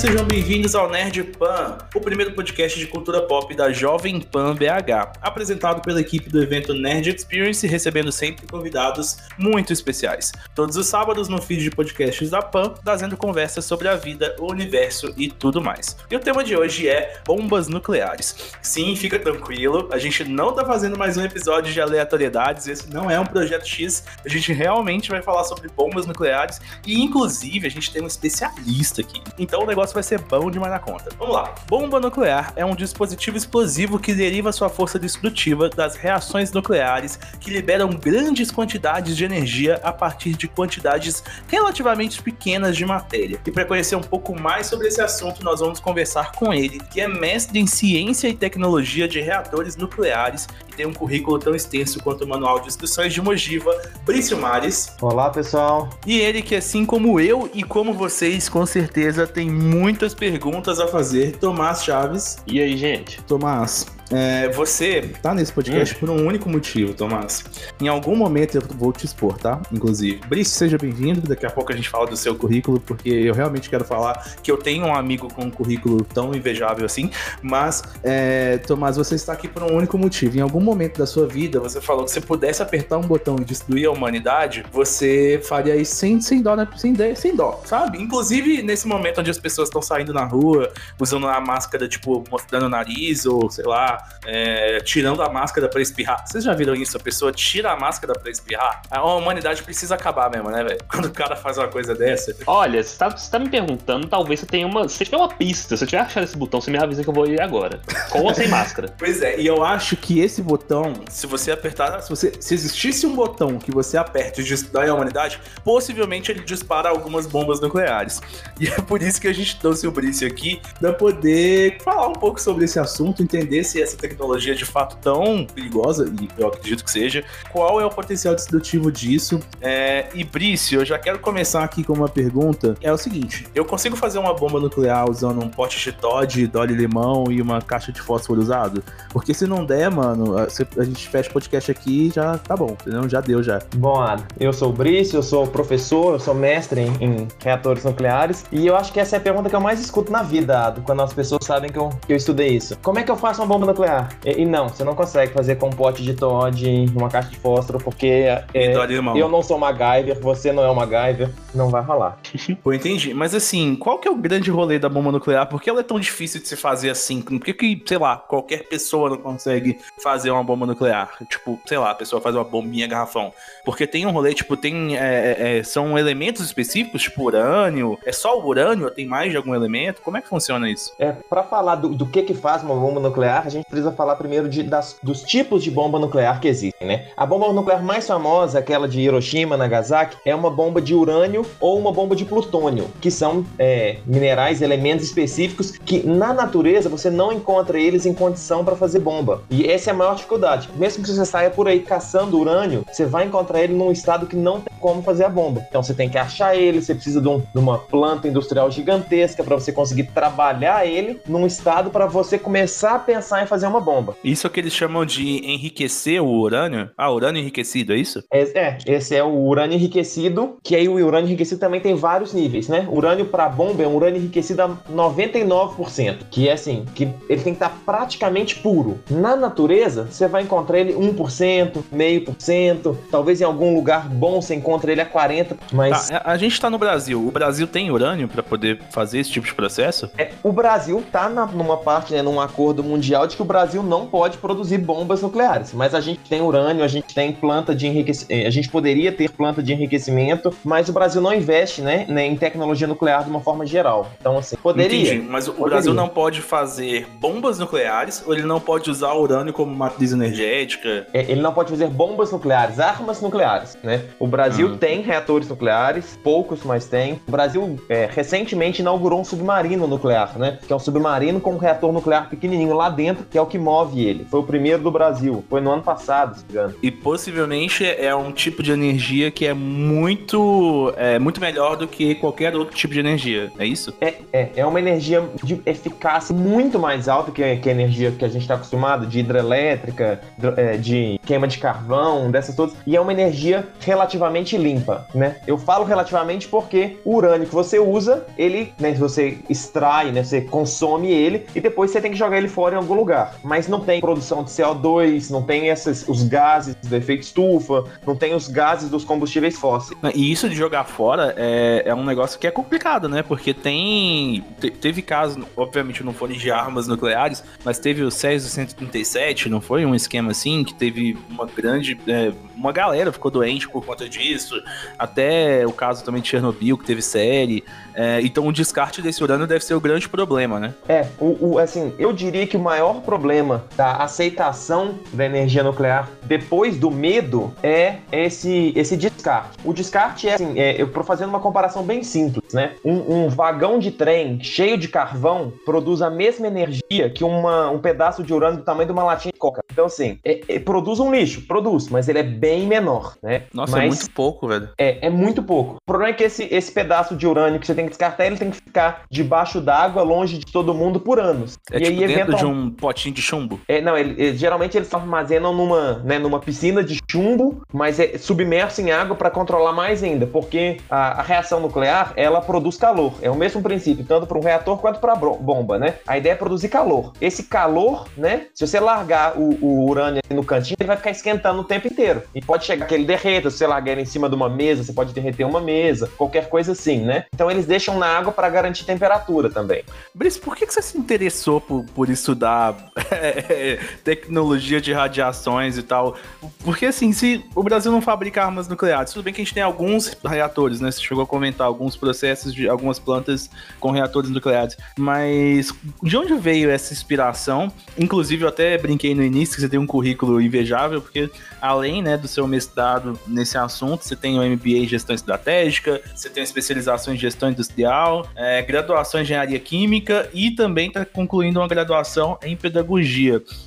sejam bem-vindos ao Nerd Pan, o primeiro podcast de cultura pop da Jovem Pan BH, apresentado pela equipe do evento Nerd Experience, recebendo sempre convidados muito especiais. Todos os sábados no feed de podcasts da Pan, trazendo conversas sobre a vida, o universo e tudo mais. E o tema de hoje é bombas nucleares. Sim, fica tranquilo, a gente não tá fazendo mais um episódio de aleatoriedades, esse não é um projeto X, a gente realmente vai falar sobre bombas nucleares e inclusive a gente tem um especialista aqui. Então o negócio vai ser bom demais na conta. Vamos lá. Bomba nuclear é um dispositivo explosivo que deriva sua força destrutiva das reações nucleares que liberam grandes quantidades de energia a partir de quantidades relativamente pequenas de matéria. E para conhecer um pouco mais sobre esse assunto, nós vamos conversar com ele, que é mestre em ciência e tecnologia de reatores nucleares e tem um currículo tão extenso quanto o manual de instruções de Mogiva, Brício Mares. Olá, pessoal. E ele que assim como eu e como vocês, com certeza tem muitas perguntas a fazer, Tomás Chaves. E aí, gente? Tomás, é, você tá nesse podcast hum. por um único motivo, Tomás. Em algum momento eu vou te expor, tá? Inclusive. Brice, seja bem-vindo. Daqui a pouco a gente fala do seu currículo, porque eu realmente quero falar que eu tenho um amigo com um currículo tão invejável assim. Mas, é, Tomás, você está aqui por um único motivo. Em algum momento da sua vida, você falou que se pudesse apertar um botão e destruir a humanidade, você faria isso sem, sem dó, né? Sem, sem dó, sabe? Inclusive, nesse momento onde as pessoas estão saindo na rua, usando a máscara, tipo, mostrando o nariz, ou sei lá, é, tirando a máscara para espirrar. Vocês já viram isso? A pessoa tira a máscara para espirrar? A humanidade precisa acabar mesmo, né, velho? Quando o cara faz uma coisa dessa. Olha, você tá, tá me perguntando, talvez você tenha uma. Se tiver uma pista, se eu tiver achado esse botão, você me avisa que eu vou ir agora. Com ou sem máscara? Pois é, e eu acho que esse botão, se você apertar. Se, você, se existisse um botão que você aperta e destrói a humanidade, possivelmente ele dispara algumas bombas nucleares. E é por isso que a gente trouxe o Brice aqui, pra poder falar um pouco sobre esse assunto, entender se essa tecnologia de fato tão perigosa, e eu acredito que seja, qual é o potencial destrutivo disso? É, e Brício, eu já quero começar aqui com uma pergunta. É o seguinte: eu consigo fazer uma bomba nuclear usando um pote de Todd, Dolly Limão e uma caixa de fósforo usado? Porque se não der, mano, a gente fecha o podcast aqui e já tá bom, entendeu? Já deu já. Bom, Adam, eu sou o Brício, eu sou professor, eu sou mestre em, em, reatores nucleares e eu acho que essa é a pergunta que eu mais escuto na vida, quando as pessoas sabem que eu, que eu estudei isso. Como é que eu faço uma bomba nuclear? E, e, não, você não consegue fazer com um pote de Todd, uma caixa de fósforo, porque é, eu não sou MacGyver, você não é o MacGyver, não vai rolar. Pô, entendi. Mas assim, qual que é o grande rolê da bomba nuclear? Por que ela é tão difícil de se fazer assim? Por que, que sei lá, qualquer pessoa não consegue fazer uma bomba nuclear? Tipo, sei lá, a pessoa faz uma bombinha garrafão. Porque tem um rolê, tipo, tem. É, é, é são elementos específicos, tipo urânio. É só o urânio tem mais de algum elemento? Como é que funciona isso? É, pra falar do, do que que faz uma bomba nuclear, a gente precisa falar primeiro de, das, dos tipos de bomba nuclear que existem, né? A bomba nuclear mais famosa, aquela de Hiroshima, Nagasaki, é uma bomba de urânio ou uma bomba de plutônio, que são é, minerais, elementos específicos que na natureza você não encontra eles em condição para fazer bomba. E essa é a maior dificuldade. Mesmo que você saia por aí caçando urânio, você vai encontrar ele num estado que não tem como fazer a bomba. Então você tem que achar ele, você precisa de, um, de uma planta industrial gigantesca para você conseguir trabalhar ele num estado para você começar a pensar em fazer uma bomba. Isso é o que eles chamam de enriquecer o urânio? Ah, urânio enriquecido, é isso? É, é esse é o urânio enriquecido, que aí o urânio enriquecido também tem vários níveis, né? urânio para bomba é um urânio enriquecido a 99%, que é assim, que ele tem que estar praticamente puro. Na natureza, você vai encontrar ele 1%, meio por cento, talvez em algum lugar bom você encontre ele a 40%, mas... Tá, a gente está no Brasil, o Brasil tem urânio para poder fazer esse tipo de processo? É, o Brasil tá na, numa parte, né, num acordo mundial de que o Brasil não pode produzir bombas nucleares, mas a gente tem urânio, a gente tem planta de enriquecimento, eh, a gente poderia ter planta de enriquecimento, mas o Brasil não investe, né, em tecnologia nuclear de uma forma geral. Então, assim, poderia. Entendi, mas o poderia. Brasil não pode fazer bombas nucleares ou ele não pode usar urânio como matriz energética? É, ele não pode fazer bombas nucleares, armas nucleares, né? O Brasil hum. tem reatores nucleares, poucos, mas tem. O Brasil é, recentemente inaugurou um submarino nuclear, né? Que é um submarino com um reator nuclear pequenininho lá dentro que é o que move ele. Foi o primeiro do Brasil, foi no ano passado, se engano. E possivelmente é um tipo de energia que é muito, é, muito melhor do que qualquer outro tipo de energia, é isso? É, é, é uma energia de eficácia muito mais alta que, que a energia que a gente está acostumado, de hidrelétrica, é, de queima de carvão, dessas todas, e é uma energia relativamente limpa, né? Eu falo relativamente porque o urânio que você usa, ele, né, você extrai, né, você consome ele e depois você tem que jogar ele fora em algum lugar. Mas não tem produção de CO2, não tem esses, os gases do efeito estufa, não tem os gases dos combustíveis fósseis. E isso de jogar fora é, é um negócio que é complicado, né? Porque tem. Te, teve casos, obviamente não foram de armas nucleares, mas teve o Césio 137, não foi? Um esquema assim, que teve uma grande. É, uma galera ficou doente por conta disso. Até o caso também de Chernobyl, que teve série. É, então o descarte desse urânio deve ser o grande problema, né? É, o, o, assim, eu diria que o maior problema da aceitação da energia nuclear depois do medo é esse, esse descarte. O descarte é assim, é, eu tô fazendo uma comparação bem simples, né? Um, um, vagão de trem cheio de carvão produz a mesma energia que uma, um pedaço de urânio do tamanho de uma latinha de coca. Então, assim, é, é, produz um lixo, produz, mas ele é bem menor, né? Nossa, é mas, é muito pouco, velho. É, é muito pouco. O problema é que esse, esse pedaço de urânio que você tem que descartar, ele tem que ficar debaixo d'água, longe de todo mundo por anos. É e tipo aí, dentro de um potinho de chumbo? É, não, ele, ele, geralmente eles armazenam numa, né, numa piscina de chumbo, mas é submerso em água para controlar mais ainda, porque a, a, reação nuclear, ela produz calor. É o mesmo princípio, tanto para um reator quanto para a bomba, né? A ideia é produzir calor. Esse calor, né, se você largar o, o urânio no cantinho, ele vai ficar esquentando o tempo inteiro. E pode chegar que ele derreta, se você largar ele em cima de uma mesa, você pode derreter uma mesa, qualquer coisa assim, né? Então eles deixam na água para garantir temperatura também. Brice, por que, que você se interessou por, por estudar tecnologia de radiações e tal? Porque assim, se o Brasil não fabrica armas nucleares, tudo bem que a gente tem alguns reatores, né? Você chegou a comentar alguns processos de algumas plantas com reatores nucleares, mas de onde veio essa inspiração? Inclusive, eu até brinquei no início que você tem um currículo invejável, porque além né, do seu mestrado nesse assunto, você tem o MBA em gestão estratégica, você tem especialização em gestão industrial, é, graduação em engenharia química e também está concluindo uma graduação em pedagogia.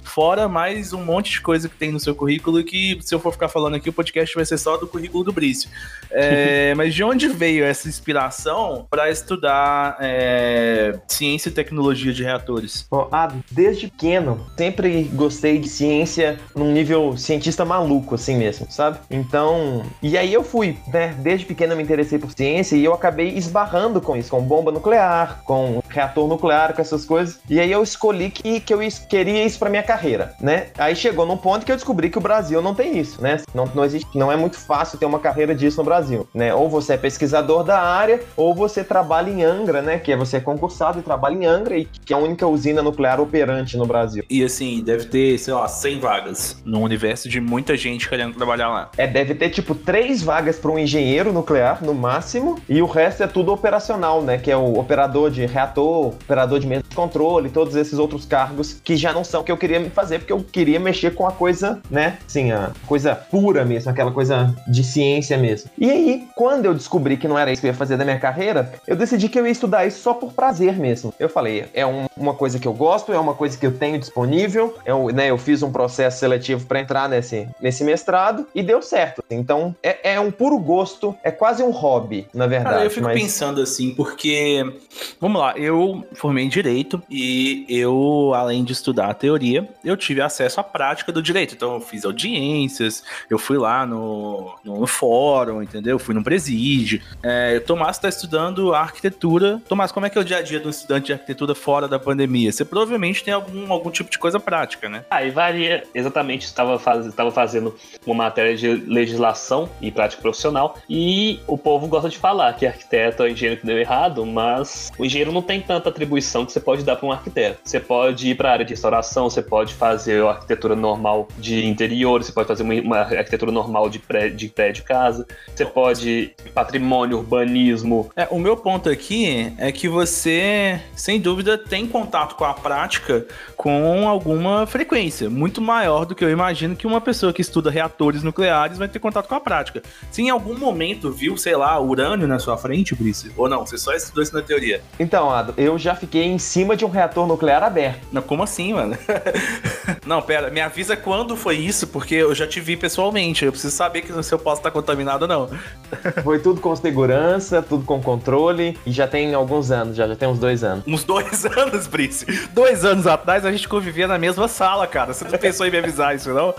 Fora mais um monte de coisa que tem no seu currículo que, se eu for ficar falando aqui, o podcast vai ser só do currículo do Brício. É, mas de onde veio essa inspiração para estudar é, ciência e tecnologia de reatores? Oh, ah, desde pequeno, sempre gostei de ciência num nível cientista maluco, assim mesmo, sabe? Então, e aí eu fui, né? Desde pequeno eu me interessei por ciência e eu acabei esbarrando com isso, com bomba nuclear, com reator nuclear, com essas coisas. E aí eu escolhi que, que eu queria isso para minha carreira, né? Aí chegou num ponto que eu descobri que o Brasil não tem isso, né? Não, não existe, não é muito fácil ter uma carreira disso no Brasil, né? Ou você é pesquisador da área, ou você trabalha em Angra, né? Que é você é concursado e trabalha em Angra, e que é a única usina nuclear operante no Brasil. E assim, deve ter, sei lá, 100 vagas no universo de muita gente querendo trabalhar lá. É, deve ter tipo três vagas para um engenheiro nuclear no máximo, e o resto é tudo operacional, né? Que é o operador de reator, operador de mesa de controle, todos esses outros cargos que já não são o que eu queria fazer, porque eu queria mexer com a coisa, né? Assim, a coisa pura mesmo, aquela coisa de ciência mesmo. E aí, quando eu descobri que não era isso que eu ia fazer da minha carreira, eu decidi que eu ia estudar isso só por prazer mesmo. Eu falei, é um, uma coisa que eu gosto, é uma coisa que eu tenho disponível, eu, né, eu fiz um processo seletivo para entrar nesse, nesse mestrado e deu certo. Então, é, é um puro gosto, é quase um hobby, na verdade. Cara, eu fico mas... pensando assim, porque, vamos lá, eu formei em Direito e eu, além de estudar a teoria, eu tive acesso à prática do direito. Então, eu fiz audiências, eu fui lá no, no fórum, entendeu? Eu fui no presídio. É, o Tomás está estudando arquitetura. Tomás, como é que é o dia a dia do estudante de arquitetura fora da pandemia? Você provavelmente tem algum, algum tipo de coisa prática, né? Aí ah, varia. Exatamente, estava faz, fazendo uma matéria de legislação e prática profissional e o povo gosta de falar que arquiteto é engenheiro que deu errado, mas o engenheiro não tem tanta atribuição que você pode dar para um arquiteto. Você pode ir para a área de restauração, você pode fazer a arquitetura normal de interior, você pode fazer uma, uma arquitetura normal de prédio, de prédio casa, você pode patrimônio, urbanismo. É, o meu ponto aqui é que você, sem dúvida, tem contato com a prática com alguma frequência, muito maior do que eu imagino que uma pessoa que estuda reatores nucleares vai ter contato com a prática. Se em algum momento viu, sei lá, urânio na sua frente, Brice, ou não, você só estudou isso na teoria? Então, Ado, eu já fiquei em cima de um reator nuclear aberto. Não, como assim, mano? não, pera, me avisa quando foi isso, porque eu já te vi pessoalmente. Eu preciso saber que se eu posso estar contaminado ou não. foi tudo com segurança, tudo com controle, e já tem alguns anos, já, já tem uns dois anos. Uns dois anos, Brice? Dois anos atrás a gente convivia na mesma sala, cara. Você não pensou em me avisar isso, não?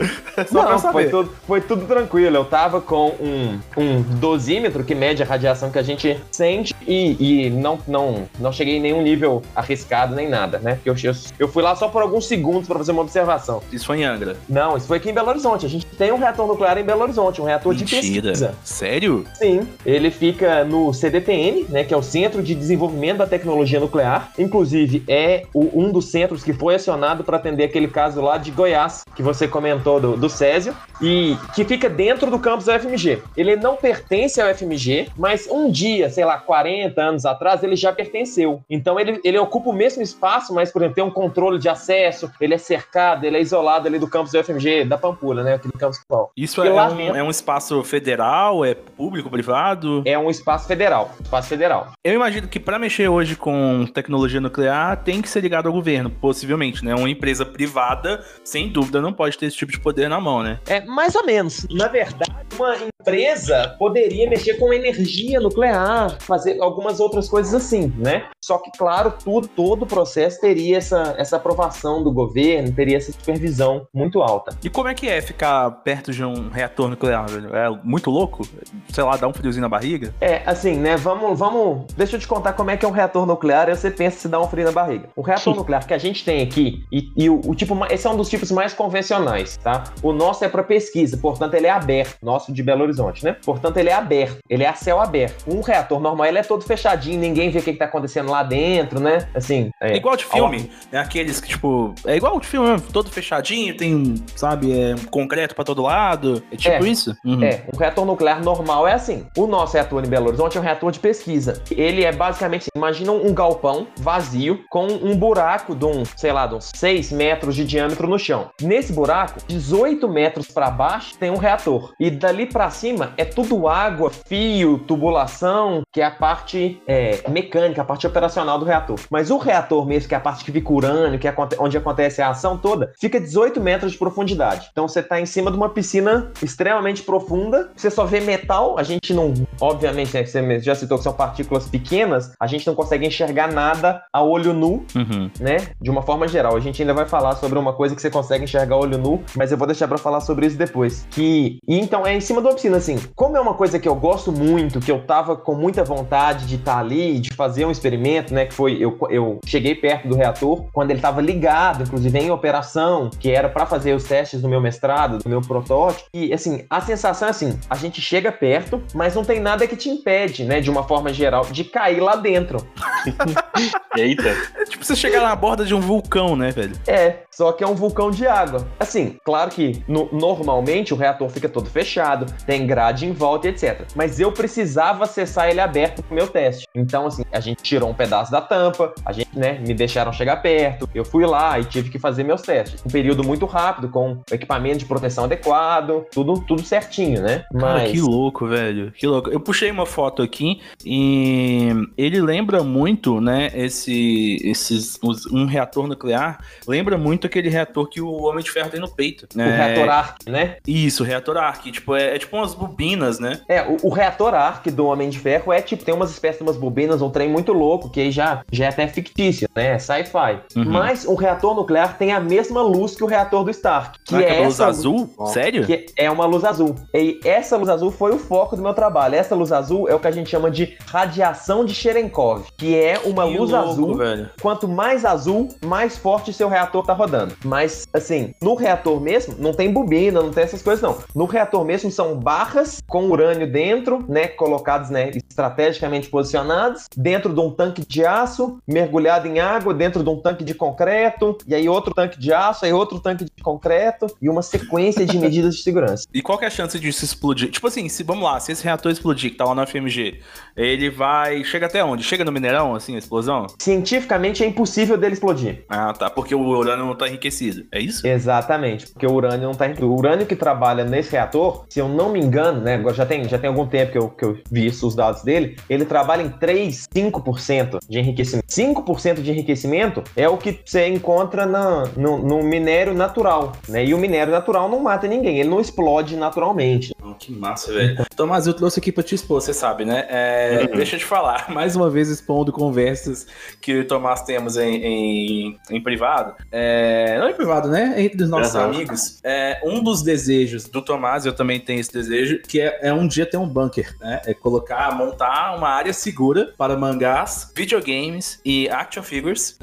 Só não, foi tudo, foi tudo tranquilo. Eu tava com um, um dosímetro que mede a radiação que a gente sente e, e não, não, não cheguei em nenhum nível arriscado nem nada, né? Porque eu, eu, eu fui lá só por alguns segundos para fazer uma observação. Isso foi em Angra? Não, isso foi aqui em Belo Horizonte. A gente tem um reator nuclear em Belo Horizonte, um reator Mentira. de pesquisa. Sério? Sim. Ele fica no CDTN, né? Que é o Centro de Desenvolvimento da Tecnologia Nuclear. Inclusive, é o, um dos centros que foi acionado para atender aquele caso lá de Goiás, que você comentou do, do Césio, e que fica dentro do campus da UFMG. Ele não pertence ao UFMG, mas um dia, sei lá, 40 anos atrás, ele já pertenceu. Então ele, ele ocupa o mesmo espaço, mas, por exemplo, tem um controle de acesso, ele é cercado, ele é isolado ali do campus da UFMG, da Pampulha, né? Aquele campus principal. Isso é um, dentro, é um espaço federal, é público, privado? É um espaço federal, espaço federal. Eu imagino que para mexer hoje com tecnologia nuclear tem que ser ligado ao governo, possivelmente, né? Uma empresa privada, sem dúvida, não pode ter esse tipo de poder na mão, né? É, mais ou menos. Na verdade, uma empresa poderia mexer com energia nuclear, fazer algumas outras coisas assim, né? Só que, claro, tudo, todo o processo teria essa, essa aprovação do governo, teria essa supervisão muito alta. E como é que é ficar perto de um reator nuclear, velho? É muito louco? Sei lá, dá um friozinho na barriga? É, assim, né? Vamos, vamos. Deixa eu te contar como é que é um reator nuclear e você pensa se dá um frio na barriga. O reator nuclear que a gente tem aqui, e, e o, o, tipo, esse é um dos tipos mais convencionais, tá? O nosso é para pesquisa, portanto, ele é aberto. Nosso de Belo Horizonte, né? Portanto, ele é aberto. Ele é a céu aberto. Um reator normal, ele é todo fechadinho, ninguém vê o que, que tá acontecendo lá dentro, né? Assim. É, é igual de filme, né? Aqueles que, tipo. É igual de filme mesmo, todo fechadinho, tem, sabe, é, concreto para todo lado. É tipo é, isso? Uhum. É, um reator nuclear normal é assim. O nosso reator em Belo Horizonte é um reator de pesquisa. Ele é basicamente, imagina um galpão vazio com um buraco de um, sei lá, de uns 6 metros de diâmetro no chão. Nesse buraco, 18 metros para baixo tem um reator. E dali para cima é tudo água, fio, tubulação, que é a parte é, mecânica, a parte operacional do reator. Mas o reator mesmo, que é a parte que fica urânio, que é onde acontece a ação toda, fica 18 metros de profundidade. Então você está em cima de uma piscina extremamente profunda, você só vê metal, a gente não, obviamente, né, você já citou que são partículas pequenas, a gente não consegue enxergar nada a olho nu, uhum. né? De uma forma geral. A gente ainda vai falar sobre uma coisa que você consegue enxergar a olho nu, mas eu vou deixar para falar sobre isso depois. Que então é em cima da piscina, assim. Como é uma coisa que eu gosto muito, que eu tava com muita vontade de estar tá ali, de fazer um experimento, né? Que foi eu, eu cheguei perto do reator quando ele estava ligado, inclusive em operação, que era para fazer os testes do meu mestrado, do meu protótipo. E assim, a sensação é assim: a gente chega perto, mas não tem nada que te impede, né? De uma forma geral, de cair lá dentro. Eita. É tipo você chegar na borda de um vulcão, né, velho? É, só que é um vulcão de água. Assim, claro que no, normalmente o reator fica todo fechado, tem grade em volta e etc. Mas eu precisava acessar ele aberto pro meu teste. Então, assim, a gente tirou um pedaço da tampa, a gente, né, me deixaram chegar perto, eu fui lá e tive que fazer meus testes. Um período muito rápido, com equipamento de proteção adequado, tudo, tudo certinho, né? Mas... Cara, que louco, velho. Que louco. Eu puxei uma foto aqui e ele lembra muito, né, esse, esses, um reator nuclear, lembra muito aquele reator que o Homem de Ferro tem no peito. Né? O reator Arc, né? Isso, o reator Arc. Tipo, é, é tipo umas bobinas, né? É, o, o, reator Arc do Homem de Ferro é tipo, tem umas espécies de umas bobinas, um trem muito louco, que aí já, já é até fictício, né? É sci-fi. Uhum. Mas o reator nuclear tem a mesma luz que o reator do Stark. Que ah, é, é luz azul? Luz... Sério? Que é uma luz azul. E essa luz azul foi o foco do meu trabalho. Essa luz azul é o que a gente chama de radiação de Cherenkov, que é uma que luz louco, azul. Velho. Quanto mais azul, mais forte seu reator tá rodando. Mas, assim, no reator mesmo, não tem bobina, não tem essas coisas, não. No reator mesmo são barras com urânio dentro, né? Colocados, né? Estrategicamente posicionados, dentro de um tanque de aço, mergulhado em água, dentro de um tanque de concreto, e aí outro tanque de aço, aí outro tanque de concreto e uma sequência de medidas de segurança. E qual que é a chance disso explodir? Tipo assim, se vamos lá, se esse reator explodir, que tá lá no FMG, ele vai. Chega até onde? Chega no mineirão, assim, a explosão? Cientificamente é impossível dele explodir. Ah, tá. Porque o urânio não tá enriquecido. É isso? Exatamente, porque o urânio não tá enriquecido. O urânio que trabalha nesse reator, se eu não me engano, né? Já tem, já tem algum tempo que eu, que eu vi isso, os dados dele, ele trabalha em 3, 5% de enriquecimento. 5% de enriquecimento é o que você encontra na, no, no minério natural, né? E o minério natural não mata ninguém, ele não explode naturalmente. Oh, que massa, velho. Tomás, eu trouxe aqui pra te expor, você sabe, né? É, uhum. Deixa eu te falar, mais uma vez expondo conversas que o Tomás temos em, em, em privado. É, não em privado, né? Entre os nossos uhum. amigos. É, um dos desejos do Tomás, eu também tenho esse desejo, que é, é um dia ter um bunker, né? É colocar, montar uma área segura para mangás, videogames e action figures.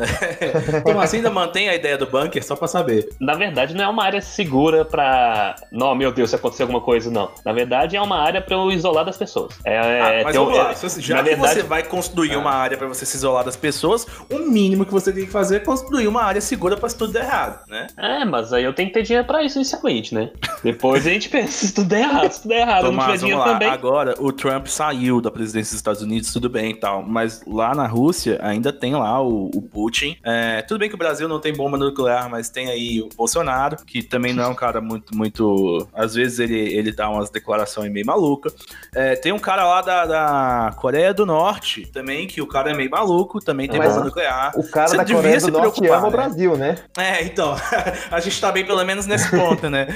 Tomás, ainda mantém a ideia do bunker, só pra saber. Na verdade, não é uma área segura pra. Não, meu Deus, se acontecer alguma coisa, não. Na verdade, é uma área pra eu isolar das pessoas. É, ah, é, mas vamos lá, já que verdade... você vai construir ah. uma área pra você se isolar das pessoas, o mínimo que você tem que fazer é construir uma área segura pra se tudo der errado, né? É, mas aí eu tenho que ter dinheiro pra isso inicialmente, né? Depois a gente pensa se tudo der errado, se tudo der errado, Tomás, não tiver dinheiro também. Agora, o Trump saiu da presidência dos Estados Unidos, tudo bem e tal, mas lá na Rússia ainda tem lá o, o Putin. É, tudo bem que o Brasil não tem bomba nuclear, mas tem aí o Bolsonaro, que também não é um cara muito, muito. Às vezes ele, ele dá umas declarações meio malucas. É, tem um cara lá da, da, Coreia do Norte também, que o cara é meio maluco, também tem mas bomba nuclear. O cara Você da Coreia do Norte ama né? o Brasil, né? É, então. a gente tá bem pelo menos nesse ponto, né?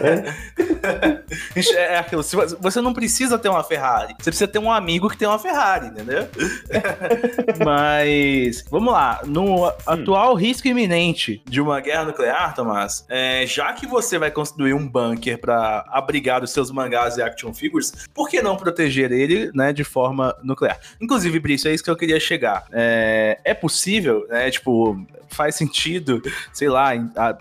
É. é aquilo. Você não precisa ter uma Ferrari. Você precisa ter um amigo que tem uma Ferrari, entendeu? Mas, vamos lá. No hum. atual risco iminente de uma guerra nuclear, Tomás, é, já que você vai construir um bunker para abrigar os seus mangás e action figures, por que não proteger ele, né, de forma nuclear? Inclusive, Brício, é isso que eu queria chegar. É, é possível, né, tipo, faz sentido, sei lá,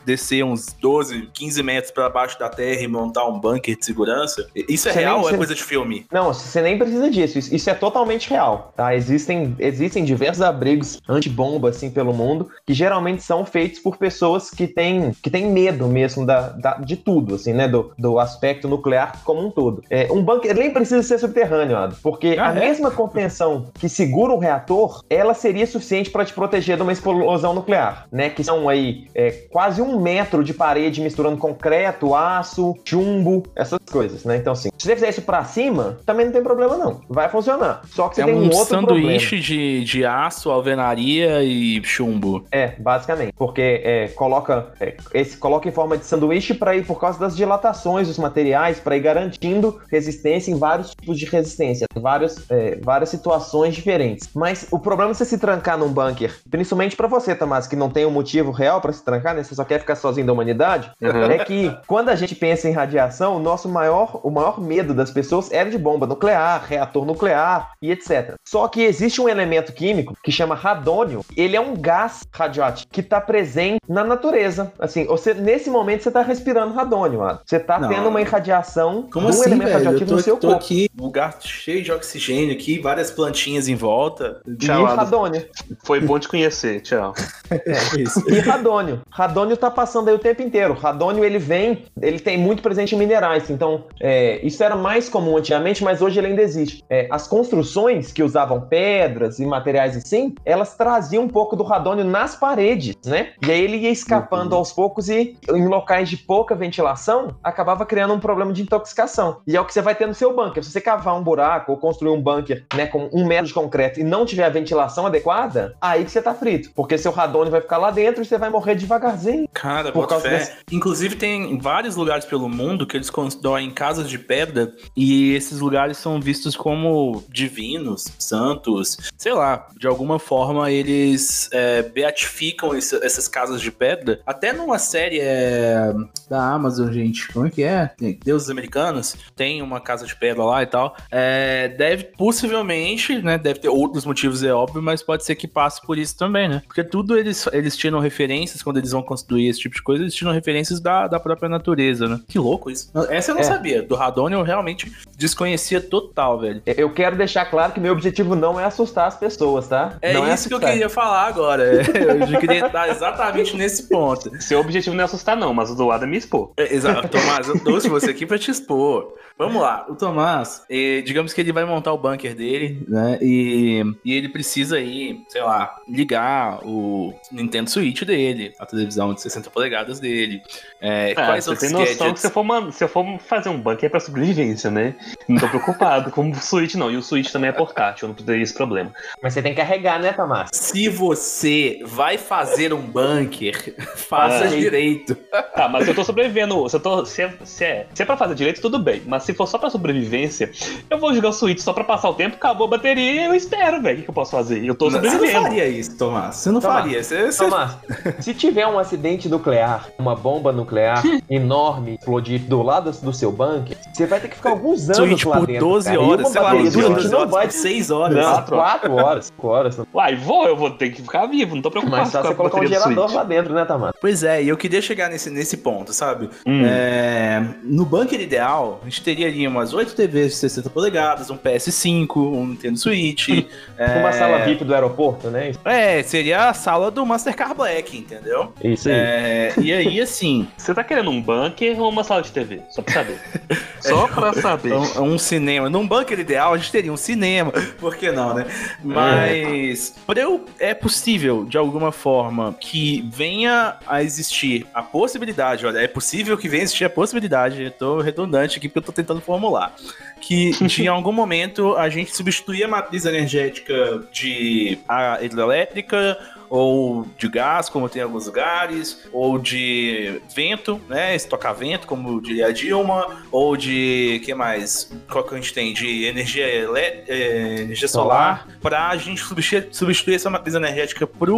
descer uns 12, 15 metros para baixo da terra e montar um bunker de segurança? Isso é você real nem, ou é coisa de filme? Não, você nem precisa disso. Isso, isso é totalmente real, tá? Existem, existem diversos abrigos antibomba, assim, pelo mundo, que geralmente são feitos por pessoas que têm, que têm medo mesmo da, da de tudo, assim, né? Do, do aspecto nuclear como um todo. É, um bunker nem precisa ser subterrâneo, porque ah, a é? mesma contenção que segura um reator, ela seria suficiente para te proteger de uma explosão nuclear, né? Que são aí é, quase um metro de parede misturando concreto, aço, chumbo, essas coisas, né? Então, assim, se você fizer isso pra cima, também não tem problema, não. Vai funcionar. Só que você é tem um, um outro sanduíche de, de aço, alvenaria e chumbo. É, basicamente. Porque é, coloca, é, esse, coloca em forma de sanduíche para ir por causa das dilatações dos materiais, para ir garantindo resistência em vários tipos de resistência, vários, é, várias situações diferentes. Mas o problema é você se trancar num bunker, principalmente para você, Tomás, que não tem um motivo real para se trancar, né? Você só quer ficar sozinho da humanidade, uhum. é que quando a gente pensa em radiação, o nosso maior, o maior medo das pessoas era de bomba nuclear, reator nuclear e etc. Só que existe um elemento químico que chama radônio. Ele é um gás radioativo que está presente na natureza. Assim, você nesse momento você está respirando radônio, mano. Você está tendo uma irradiação Como de um assim, elemento velho? radioativo tô, no seu tô corpo. aqui, um lugar cheio de oxigênio aqui, várias plantinhas em volta. Tchau, e radônio. Foi bom te conhecer, tchau. é isso. E radônio. Radônio tá passando aí o tempo inteiro. Radônio ele vem, ele tem muito presente em minerais. Então, é, isso era mais comum antigamente, mas hoje ele ainda existe. É, as construções que usavam pedras e materiais assim, elas traziam um pouco do radônio nas paredes, né? E aí ele ia escapando uhum. aos poucos e em locais de pouca ventilação, acabava criando um problema de intoxicação. E é o que você vai ter no seu bunker. Se você cavar um buraco ou construir um bunker, né, com um metro de concreto e não tiver a ventilação adequada, aí que você tá frito. Porque seu radônio vai ficar lá dentro e você vai morrer devagarzinho. Cara, por causa fé. Desse... Inclusive tem vários lugares pelo mundo que eles constroem casas de pedra e esses lugares são vistos como divinos, santos, sei lá, de alguma forma eles é, beatificam esse, essas casas de pedra. Até numa série é, da Amazon, gente, como é que é? Deuses Americanos, tem uma casa de pedra lá e tal. É, deve, possivelmente, né, deve ter outros motivos, é óbvio, mas pode ser que passe por isso também, né? Porque tudo ele eles, eles tiram referências, quando eles vão construir esse tipo de coisa, eles tiram referências da, da própria natureza, né? Que louco isso. Essa eu não É. sabia. Do Radon eu realmente desconhecia total, velho. Eu quero deixar claro que meu objetivo não é assustar as pessoas, tá? É não isso que eu queria falar agora. Eu já queria estar exatamente nesse ponto. Seu objetivo não é assustar, não, mas o do Adam é me expor. É, Exato, Tomás, eu trouxe você aqui pra te expor. Vamos lá, o Tomás, eh, digamos que ele vai montar o bunker dele, né? E, e ele precisa aí, sei lá, ligar o Nintendo Switch dele, a televisão de 60 polegadas dele. É, Ah, quais você outros tem noção que gadgets? se eu, for, man- se eu for fazer um bunker é pra sobrevivência, né? Não tô preocupado com o Switch, não. E o Switch também é portátil, eu não teria esse problema. Mas você tem que carregar, né, Tomás? Se você vai fazer um bunker, faça Ah, direito. Tá, mas se eu tô sobrevivendo, se, eu tô, se, é, se, é, se é pra fazer direito, tudo bem. Mas se for só pra sobrevivência, eu vou jogar o Switch só pra passar o tempo, acabou a bateria e eu espero, velho. O que, que eu posso fazer? Eu tô Você não sobrevivendo. faria isso, Tomás. Você não Tomás, faria. Você, você- Tomás, se tiver um acidente nuclear, uma bomba nuclear enorme explodir do lado do seu bunker, você vai ter que ficar alguns anos Switch lá por dentro. 12 cara. Horas, sei lá, bateria 12 Switch12 não horas, vai por 6 horas. Não, Quatro 4 horas, 5 horas. Uai, vou, eu vou ter que ficar vivo, não tô preocupado Mas só com a você colocar um gerador Switch. lá dentro, né, Tamar? Pois é, e eu queria chegar nesse, nesse ponto, sabe? Hum. É, no bunker ideal, a gente teria ali umas 8 TVs de 60 polegadas, um PS5, um Nintendo Switch. é, Uma sala VIP do aeroporto, né? É, seria a sala do Mastercard Black, entendeu? Isso aí. É, e aí, assim, Você tá querendo um bunker ou uma sala de TV? Só pra saber. Só pra saber. um, um cinema. Num bunker ideal, a gente teria um cinema. Por que não, né? Mas pra eu, é possível, de alguma forma, que venha a existir a possibilidade, olha, é possível que venha a existir a possibilidade, eu tô redundante aqui porque eu tô tentando formular, que de em algum momento a gente substituir a matriz energética de a hidrelétrica ou de gás, como tem em alguns lugares, ou de vento, né? Estocar vento, como diria a Dilma, ou de. que mais? Qual que a gente tem? De energia, elé- eh, energia solar, para a gente substituir, substituir essa matriz energética para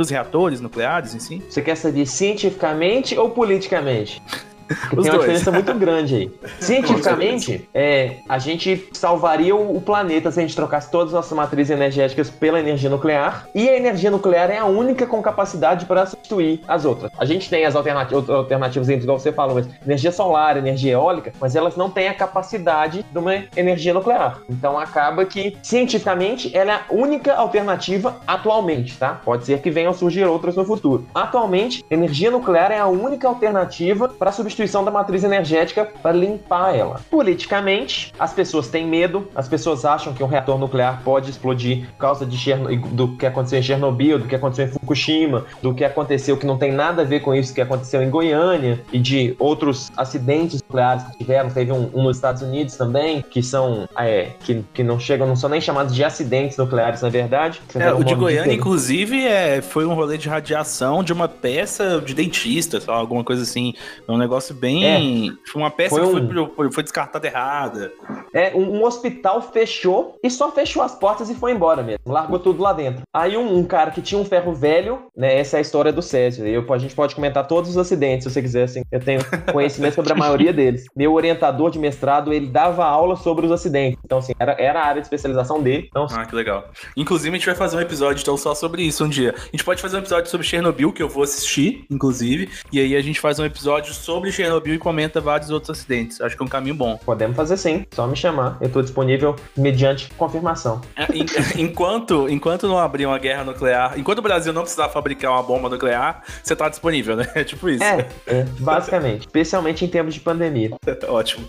os reatores nucleares em si. Você quer saber cientificamente ou politicamente? Os tem uma dois. diferença muito grande aí. Cientificamente, é, a gente salvaria o, planeta se a gente trocasse todas as nossas matrizes energéticas pela energia nuclear. E a energia nuclear é a única com capacidade para substituir as outras. A gente tem as alternati- outras alternativas, igual você falou, mas energia solar, energia eólica, mas elas não têm a capacidade de uma energia nuclear. Então acaba que, cientificamente, ela é a única alternativa atualmente, tá? Pode ser que venham a surgir outras no futuro. Atualmente, energia nuclear é a única alternativa para a substituição da matriz energética para limpar ela. Politicamente, as pessoas têm medo, as pessoas acham que um reator nuclear pode explodir por causa de Cherno- do que aconteceu em Chernobyl, do que aconteceu em Fukushima, do que aconteceu que não tem nada a ver com isso que aconteceu em Goiânia e de outros acidentes nucleares que tiveram. Teve um, um nos Estados Unidos também, que são é, que, que não chegam, não são nem chamados de acidentes nucleares, na verdade. É, o de Goiânia, diferente. inclusive, é, foi um rolê de radiação de uma peça de dentista, lá, alguma coisa assim. É um negócio bem. Foi uma peça Foi que um- foi, foi, foi descartada errada. É, um, um hospital fechou e só fechou as portas e foi embora mesmo. Largou tudo lá dentro. Aí um, um cara que tinha um ferro velho, né? Essa é a história do Césio. Eu, a gente pode comentar todos os acidentes, se você quiser, assim. Eu tenho conhecimento sobre a maioria deles. Meu orientador de mestrado, ele dava aula sobre os acidentes. Então, assim, era, era a área de especialização dele. Então, Ah, que legal. Inclusive, a gente vai fazer um episódio então só sobre isso um dia. A gente pode fazer um episódio sobre Chernobyl, que eu vou assistir, inclusive. E aí a gente faz um episódio sobre Chernobyl e comenta vários outros acidentes. Acho que é um caminho bom. podemos fazer sim. Só me chamar. Eu tô disponível mediante confirmação. É, en- enquanto, enquanto não abrir uma guerra nuclear, enquanto o Brasil não precisar fabricar uma bomba nuclear, você tá disponível, né? É tipo isso. É, é, basicamente. Especialmente em tempos de pandemia. Ótimo.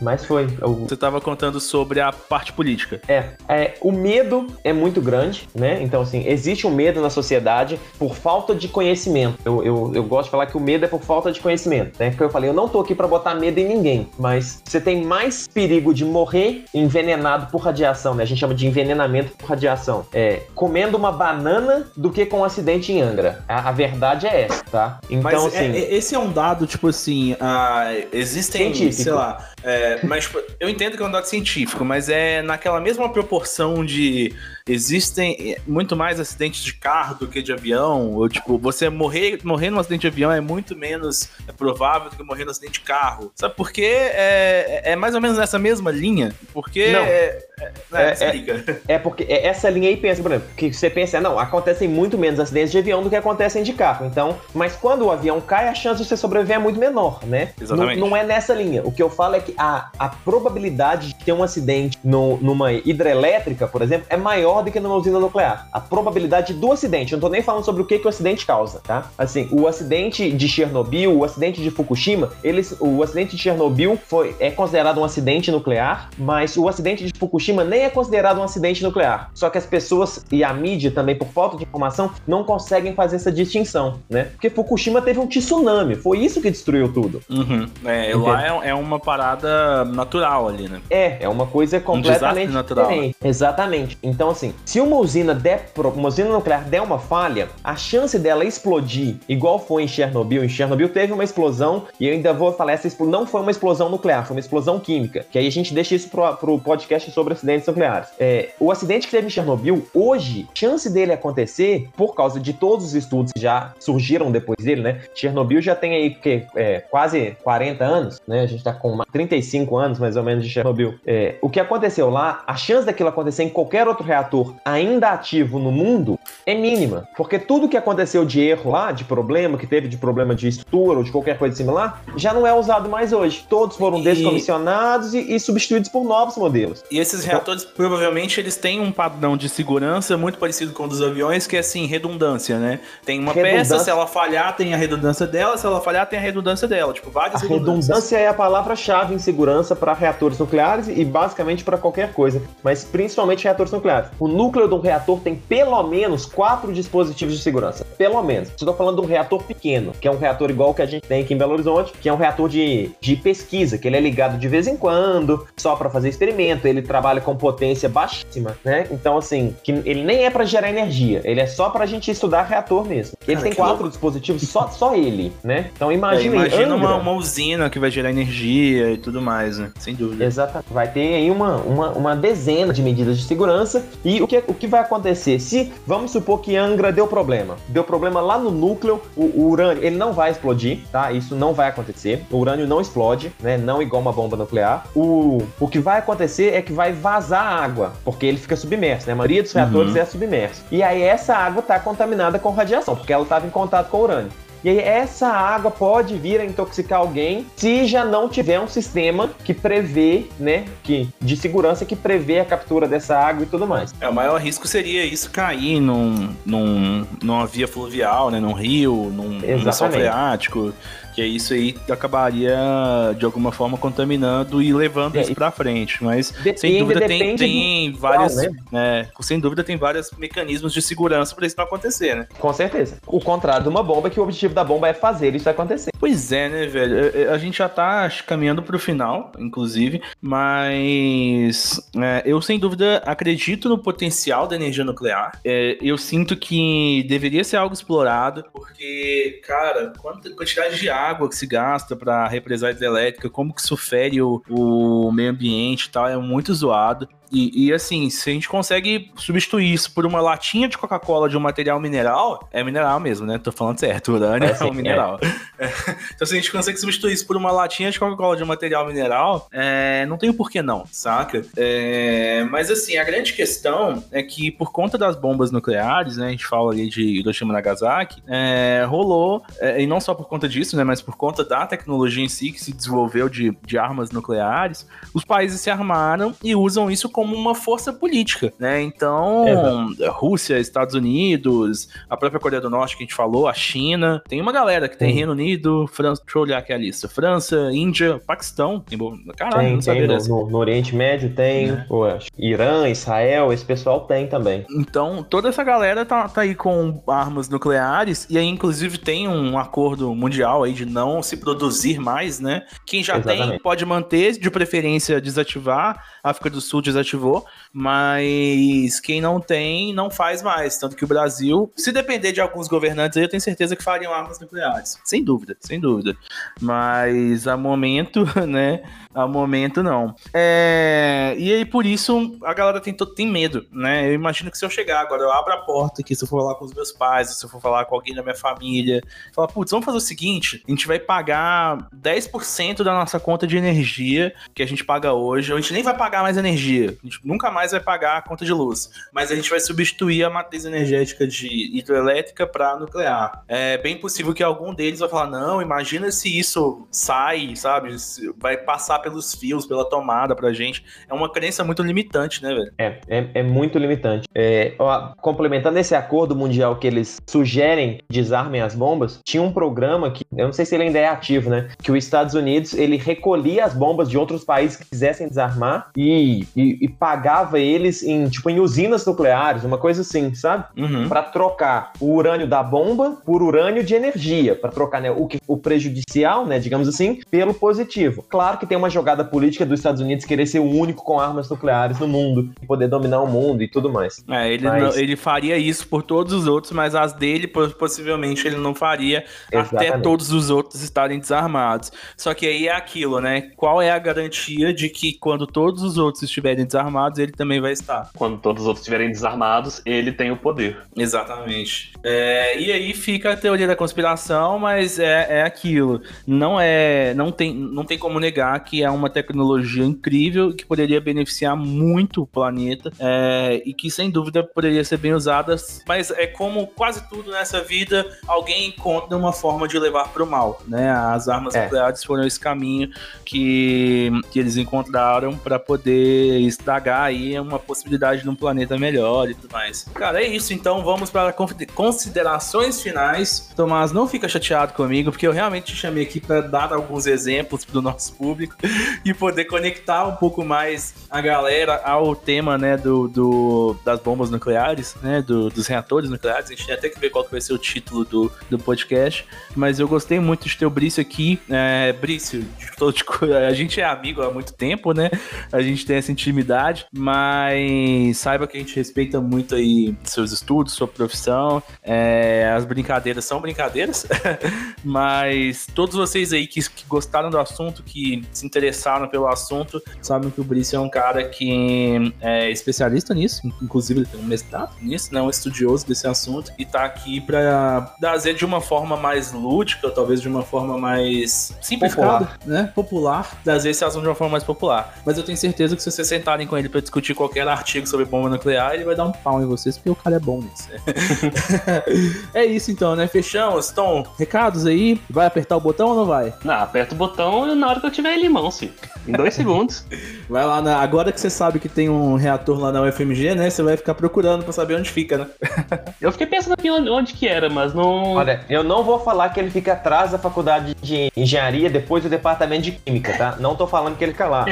Mas foi. O, Você tava contando sobre a parte política. É, é, o medo é muito grande, né? Então, assim, existe um medo na sociedade por falta de conhecimento. Eu, eu, eu gosto de falar que o medo é por falta de conhecimento, né? Eu falei, eu não tô aqui pra botar medo em ninguém, mas você tem mais perigo de morrer envenenado por radiação, né? A gente chama de envenenamento por radiação. É, comendo uma banana do que com um acidente em Angra. A, a verdade é essa, tá? Então, Mas é- assim. é- esse é um dado, tipo assim, ah, existem, Científico. sei lá, é, mas tipo, eu entendo que é um dado científico, mas é naquela mesma proporção de, existem eh, muito mais acidentes de carro do que de avião. Ou, tipo, você morrer, morrer num acidente de avião é muito menos provável do que morrer num acidente de carro. Sabe por quê? É, é mais ou menos nessa mesma linha. Porque. Não. É, é, é, é, porque essa linha aí pensa, por exemplo, que você pensa, não, acontecem muito menos acidentes de avião do que acontecem de carro. Então, mas quando o avião cai, a chance de você sobreviver é muito menor, né? Exatamente. Não, não é nessa linha. O que eu falo é que a, a probabilidade de ter um acidente no, numa hidrelétrica, por exemplo, é maior do que numa usina nuclear. A probabilidade do acidente, eu não tô nem falando sobre o que, que o acidente causa, tá? Assim, o acidente de Chernobyl, o acidente de Fukushima, eles, o acidente de Chernobyl foi, é considerado um acidente nuclear, mas o acidente de Fukushima Fukushima nem é considerado um acidente nuclear. Só que as pessoas e a mídia também, por falta de informação, não conseguem fazer essa distinção, né? Porque Fukushima teve um tsunami, foi isso que destruiu tudo. Uhum. É, lá é, é, uma parada natural ali, né? É, é uma coisa completamente um natural. diferente. Exatamente. Então, assim, se uma usina der, uma usina nuclear der uma falha, a chance dela explodir, igual foi em Chernobyl, em Chernobyl teve uma explosão, e eu ainda vou falar, essa não foi uma explosão nuclear, foi uma explosão química. Que aí a gente deixa isso pro, pro podcast sobre acidentes nucleares. É, o acidente que teve em Chernobyl, hoje, chance dele acontecer, por causa de todos os estudos que já surgiram depois dele, né? Chernobyl já tem aí que, é, quase 40 anos, né? A gente tá com 35 anos mais ou menos de Chernobyl. É, o que aconteceu lá, a chance daquilo acontecer em qualquer outro reator ainda ativo no mundo é mínima. Porque tudo que aconteceu de erro lá, de problema, que teve de problema de estrutura ou de qualquer coisa similar, já não é usado mais hoje. Todos foram descomissionados e, e substituídos por novos modelos. E esses reatores, provavelmente, eles têm um padrão de segurança muito parecido com o dos aviões, que é assim, redundância, né? Tem uma peça, se ela falhar, tem a redundância dela, se ela falhar, tem a redundância dela. Tipo, várias a redundância é a palavra-chave em segurança para reatores nucleares e basicamente para qualquer coisa, mas principalmente reatores nucleares. O núcleo de um reator tem pelo menos quatro dispositivos de segurança. Pelo menos. Estou falando de um reator pequeno, que é um reator igual que a gente tem aqui em Belo Horizonte, que é um reator de, de pesquisa, que ele é ligado de vez em quando, só para fazer experimento, ele trabalha com potência baixíssima, né? Então, assim, que ele nem é para gerar energia, ele é só pra gente estudar reator mesmo. Ele Cara, tem quatro louco. dispositivos, só, só ele, né? Então imagina, é, imagina uma, uma, usina que vai gerar energia e tudo mais, né? Sem dúvida. Exatamente. Vai ter aí uma, uma, uma dezena de medidas de segurança e o que, o que vai acontecer? Se, vamos supor que Angra deu problema, deu problema lá no núcleo, o, o urânio, ele não vai explodir, tá? Isso não vai acontecer. O urânio não explode, né? Não igual uma bomba nuclear. O, o que vai acontecer é que vai vazar água, porque ele fica submerso, né? A maioria dos reatores uhum. é submerso. E aí essa água está contaminada com radiação, porque ela estava em contato com urânio. E aí essa água pode vir a intoxicar alguém se já não tiver um sistema que prevê, né, que de segurança que prevê a captura dessa água e tudo mais. É, o maior risco seria isso cair num, num, numa via fluvial, né, num rio, num, num freático que isso aí acabaria de alguma forma contaminando e levando é, isso para frente. Mas depende, sem dúvida tem, tem várias, né? né? sem dúvida tem vários mecanismos de segurança para isso não acontecer, né? Com certeza. O contrário de uma bomba, que o objetivo da bomba é fazer isso acontecer. Pois é, né, velho? A gente já tá caminhando pro final, inclusive, mas é, eu sem dúvida acredito no potencial da energia nuclear. É, eu sinto que deveria ser algo explorado, porque, cara, quanta quantidade de água água que se gasta para represar hidrelétrica, como que isso fere o, o meio ambiente e tal, é muito zoado. E, e, assim, se a gente consegue substituir isso por uma latinha de Coca-Cola de um material mineral, é mineral mesmo, né? Tô falando certo, urânio é, é um mineral. É. Então, se a gente consegue substituir isso por uma latinha de Coca-Cola de um material mineral, é, não tem o porquê não, saca? É, mas assim, a grande questão é que por conta das bombas nucleares, né? A gente fala ali de Hiroshima e Nagasaki, é, rolou, é, e não só por conta disso, né? Mas por conta da tecnologia em si que se desenvolveu de, de armas nucleares, os países se armaram e usam isso como uma força política, né? Então, é Rússia, Estados Unidos, a própria Coreia do Norte que a gente falou, a China, tem uma galera que tem Reino Unido, França, deixa eu olhar aqui a lista, França, Índia, Paquistão, tem, caralho, tem, não sabia tem no, no, Oriente Médio tem, é. Irã, Israel, esse pessoal tem também. Então, toda essa galera tá, tá aí com armas nucleares e aí inclusive tem um acordo mundial aí de não se produzir mais, né? Quem já Exatamente. tem pode manter, de preferência desativar, África do Sul desativar desativou, mas quem não tem, não faz mais. Tanto que o Brasil, se depender de alguns governantes, eu tenho certeza que fariam armas nucleares. Sem dúvida, sem dúvida. Mas a momento, né? A momento não. É... E aí, por isso, a galera tem, tem medo, né? Eu imagino que se eu chegar agora, eu abro a porta aqui, se eu for falar com os meus pais, se eu for falar com alguém da minha família, falar, putz, vamos fazer o seguinte: a gente vai pagar 10% da nossa conta de energia que a gente paga hoje. A gente nem vai pagar mais energia. A gente nunca mais vai pagar a conta de luz. Mas a gente vai substituir a matriz energética de hidrelétrica para nuclear. É bem possível que algum deles vai falar: não, imagina se isso sai, sabe? Vai passar pelos fios, pela tomada pra gente. É uma crença muito limitante, né, velho? É, é, é muito limitante. É, ó, complementando esse acordo mundial que eles sugerem desarmem as bombas, tinha um programa que, eu não sei se ele ainda é ativo, né? Que os Estados Unidos, ele recolhia as bombas de outros países que quisessem desarmar e, e, e pagava eles em, tipo, em usinas nucleares, uma coisa assim, sabe? Uhum. Para trocar o urânio da bomba por urânio de energia, para trocar né, o, que, o prejudicial, né, digamos assim, pelo positivo. Claro que tem uma jogada política dos Estados Unidos querer ser o único com armas nucleares no mundo, poder dominar o mundo e tudo mais. É, ele, Mas- não- ele faria isso por todos os outros, mas as dele, po- possivelmente, ele não faria até Exatamente. todos os outros estarem desarmados. Só que aí é aquilo, né? Qual é a garantia de que quando todos os outros estiverem desarmados, ele também vai estar? Quando todos os outros estiverem desarmados, ele tem o poder. Exatamente. É, e aí fica a teoria da conspiração, mas é, é aquilo. Não é, não tem, não tem como negar que é uma tecnologia incrível que poderia beneficiar muito o planeta é, e que sem dúvida poderia ser bem usada. Mas é como quase tudo nessa vida, alguém encontra uma forma de levar para o mal, né? As armas É. nucleares foram esse caminho que, que eles encontraram para poder estragar aí uma possibilidade de um planeta melhor e tudo mais. Cara, é isso. Então vamos para considerações finais. Tomás, não fica chateado comigo, porque eu realmente te chamei aqui para dar alguns exemplos para o nosso público e poder conectar um pouco mais a galera ao tema, né, do, do- das bombas nucleares, né, do- dos reatores nucleares. A gente tem até que ver qual que vai ser o título do, do podcast, mas eu gostei muito de ter o Brício aqui. É, Brício, a gente é amigo há muito tempo, né? A gente tem essa intimidade, mas saiba que a gente respeita muito aí seus estudos, sua profissão. É, as brincadeiras são brincadeiras, mas todos vocês aí que, que gostaram do assunto, que se interessaram pelo assunto, sabem que o Brício é um cara que é especialista nisso, inclusive ele tem um mestrado nisso, né? Um estudioso desse assunto e tá aqui pra trazer de uma forma mais lúdica, talvez de uma forma mais simplificada, né? Popular, trazer esse assunto de uma forma mais popular. Mas eu tenho certeza que se vocês sentarem com ele pra discutir qualquer artigo sobre bomba nuclear, ele vai dar um pau em vocês, porque o cara é bom nisso. é isso então, né? Fechamos. Então, recados aí. Vai apertar o botão ou não vai? Não, aperta o botão na hora que eu tiver ele em mãos, filho. Em dois segundos. Vai lá na. Agora que você sabe que tem um reator lá na UFMG, né? Você vai ficar procurando pra saber onde fica, né? Eu fiquei pensando aqui onde, onde que era, mas não. Olha, eu não vou falar que ele fica atrás da faculdade de engenharia, depois do departamento de química, tá? Não tô falando que ele fica lá.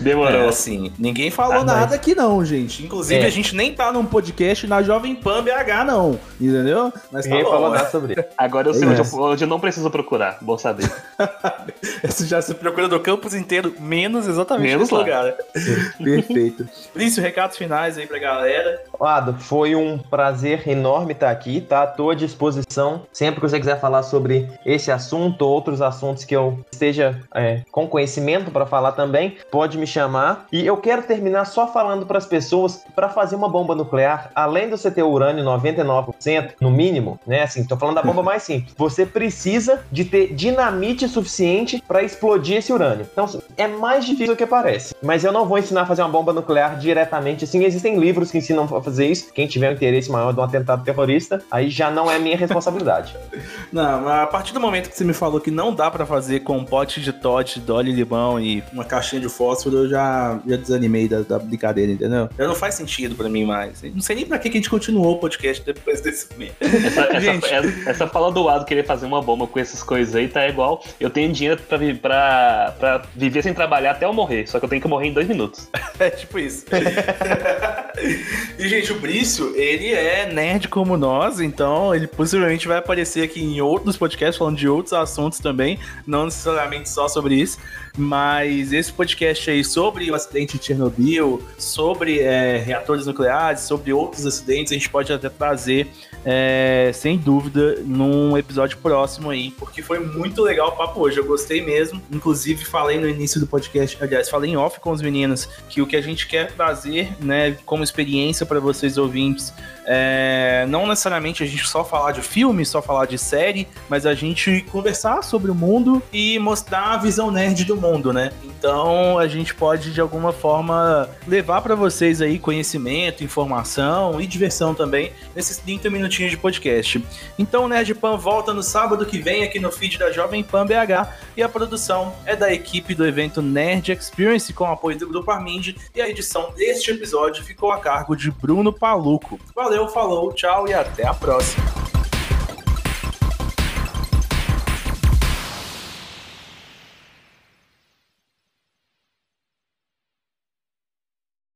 Demorou. É, assim, ninguém falou Ah, nada mas- aqui não, gente. Inclusive, É. a gente nem tá num podcast na Jovem Pan BH, não. Entendeu? Mas tá Ninguém bom. falou nada sobre isso. Agora eu sei É. onde eu, onde eu não preciso procurar. Bom saber. Você já se procura do campus inteiro, menos exatamente Menos lá. lugar. né? Perfeito. Príncipe, recados finais aí pra galera. Ado, foi um prazer enorme estar aqui, tá? Tô à disposição. Sempre que você quiser falar sobre esse assunto, outros assuntos que eu esteja é, com conhecimento para falar também, pode me chamar. E eu quero terminar só falando para as pessoas, para fazer uma bomba nuclear, além de você ter urânio 99% no mínimo, né? Assim, tô falando da bomba mais simples. Você precisa de ter dinamite suficiente para explodir esse urânio. Então, é mais difícil do que parece. Mas eu não vou ensinar a fazer uma bomba nuclear diretamente assim. Existem livros que ensinam a fazer isso. Quem tiver um interesse maior de um atentado terrorista, aí já não é minha responsabilidade. Não, a partir do momento que você me falou que não dá pra fazer com um pote de Todd, Dolly limão e uma caixinha de fósforo, eu já, já desanimei da, da brincadeira, entendeu? Já não faz sentido pra mim mais. Não sei nem pra que que a gente continuou o podcast depois desse momento. Essa, essa, Gente. essa, essa fala do Ado querer fazer uma bomba com essas coisas aí tá igual. Eu tenho dinheiro pra, vi- pra, pra viver sem trabalhar até eu morrer. Só que eu tenho que morrer em dois minutos. É tipo isso. e, gente, o Brício, ele é nerd como nós, então ele possivelmente vai aparecer aqui em outros podcasts falando de outros assuntos também, não necessariamente só sobre isso. Mas esse podcast aí sobre o acidente de Chernobyl, sobre é, reatores nucleares, sobre outros acidentes, a gente pode até trazer, é, sem dúvida, num episódio próximo aí, porque foi muito legal o papo hoje. Eu gostei mesmo. Inclusive, falei no início do podcast, aliás, falei em off com os meninos que o que a gente quer trazer, né, como experiência para vocês ouvintes, é, não necessariamente a gente só falar de filme, só falar de série, mas a gente conversar sobre o mundo e mostrar a visão nerd do mundo, né? Então a gente pode de alguma forma levar para vocês aí conhecimento, informação e diversão também nesses 30 minutinhos de podcast. Então o Nerd Pan volta no sábado que vem aqui no feed da Jovem Pan BH e a produção é da equipe do evento Nerd Experience com apoio do Grupo Armind e a edição deste episódio ficou a cargo de Bruno Paluco. Valeu! Valeu, falou, tchau e até a próxima.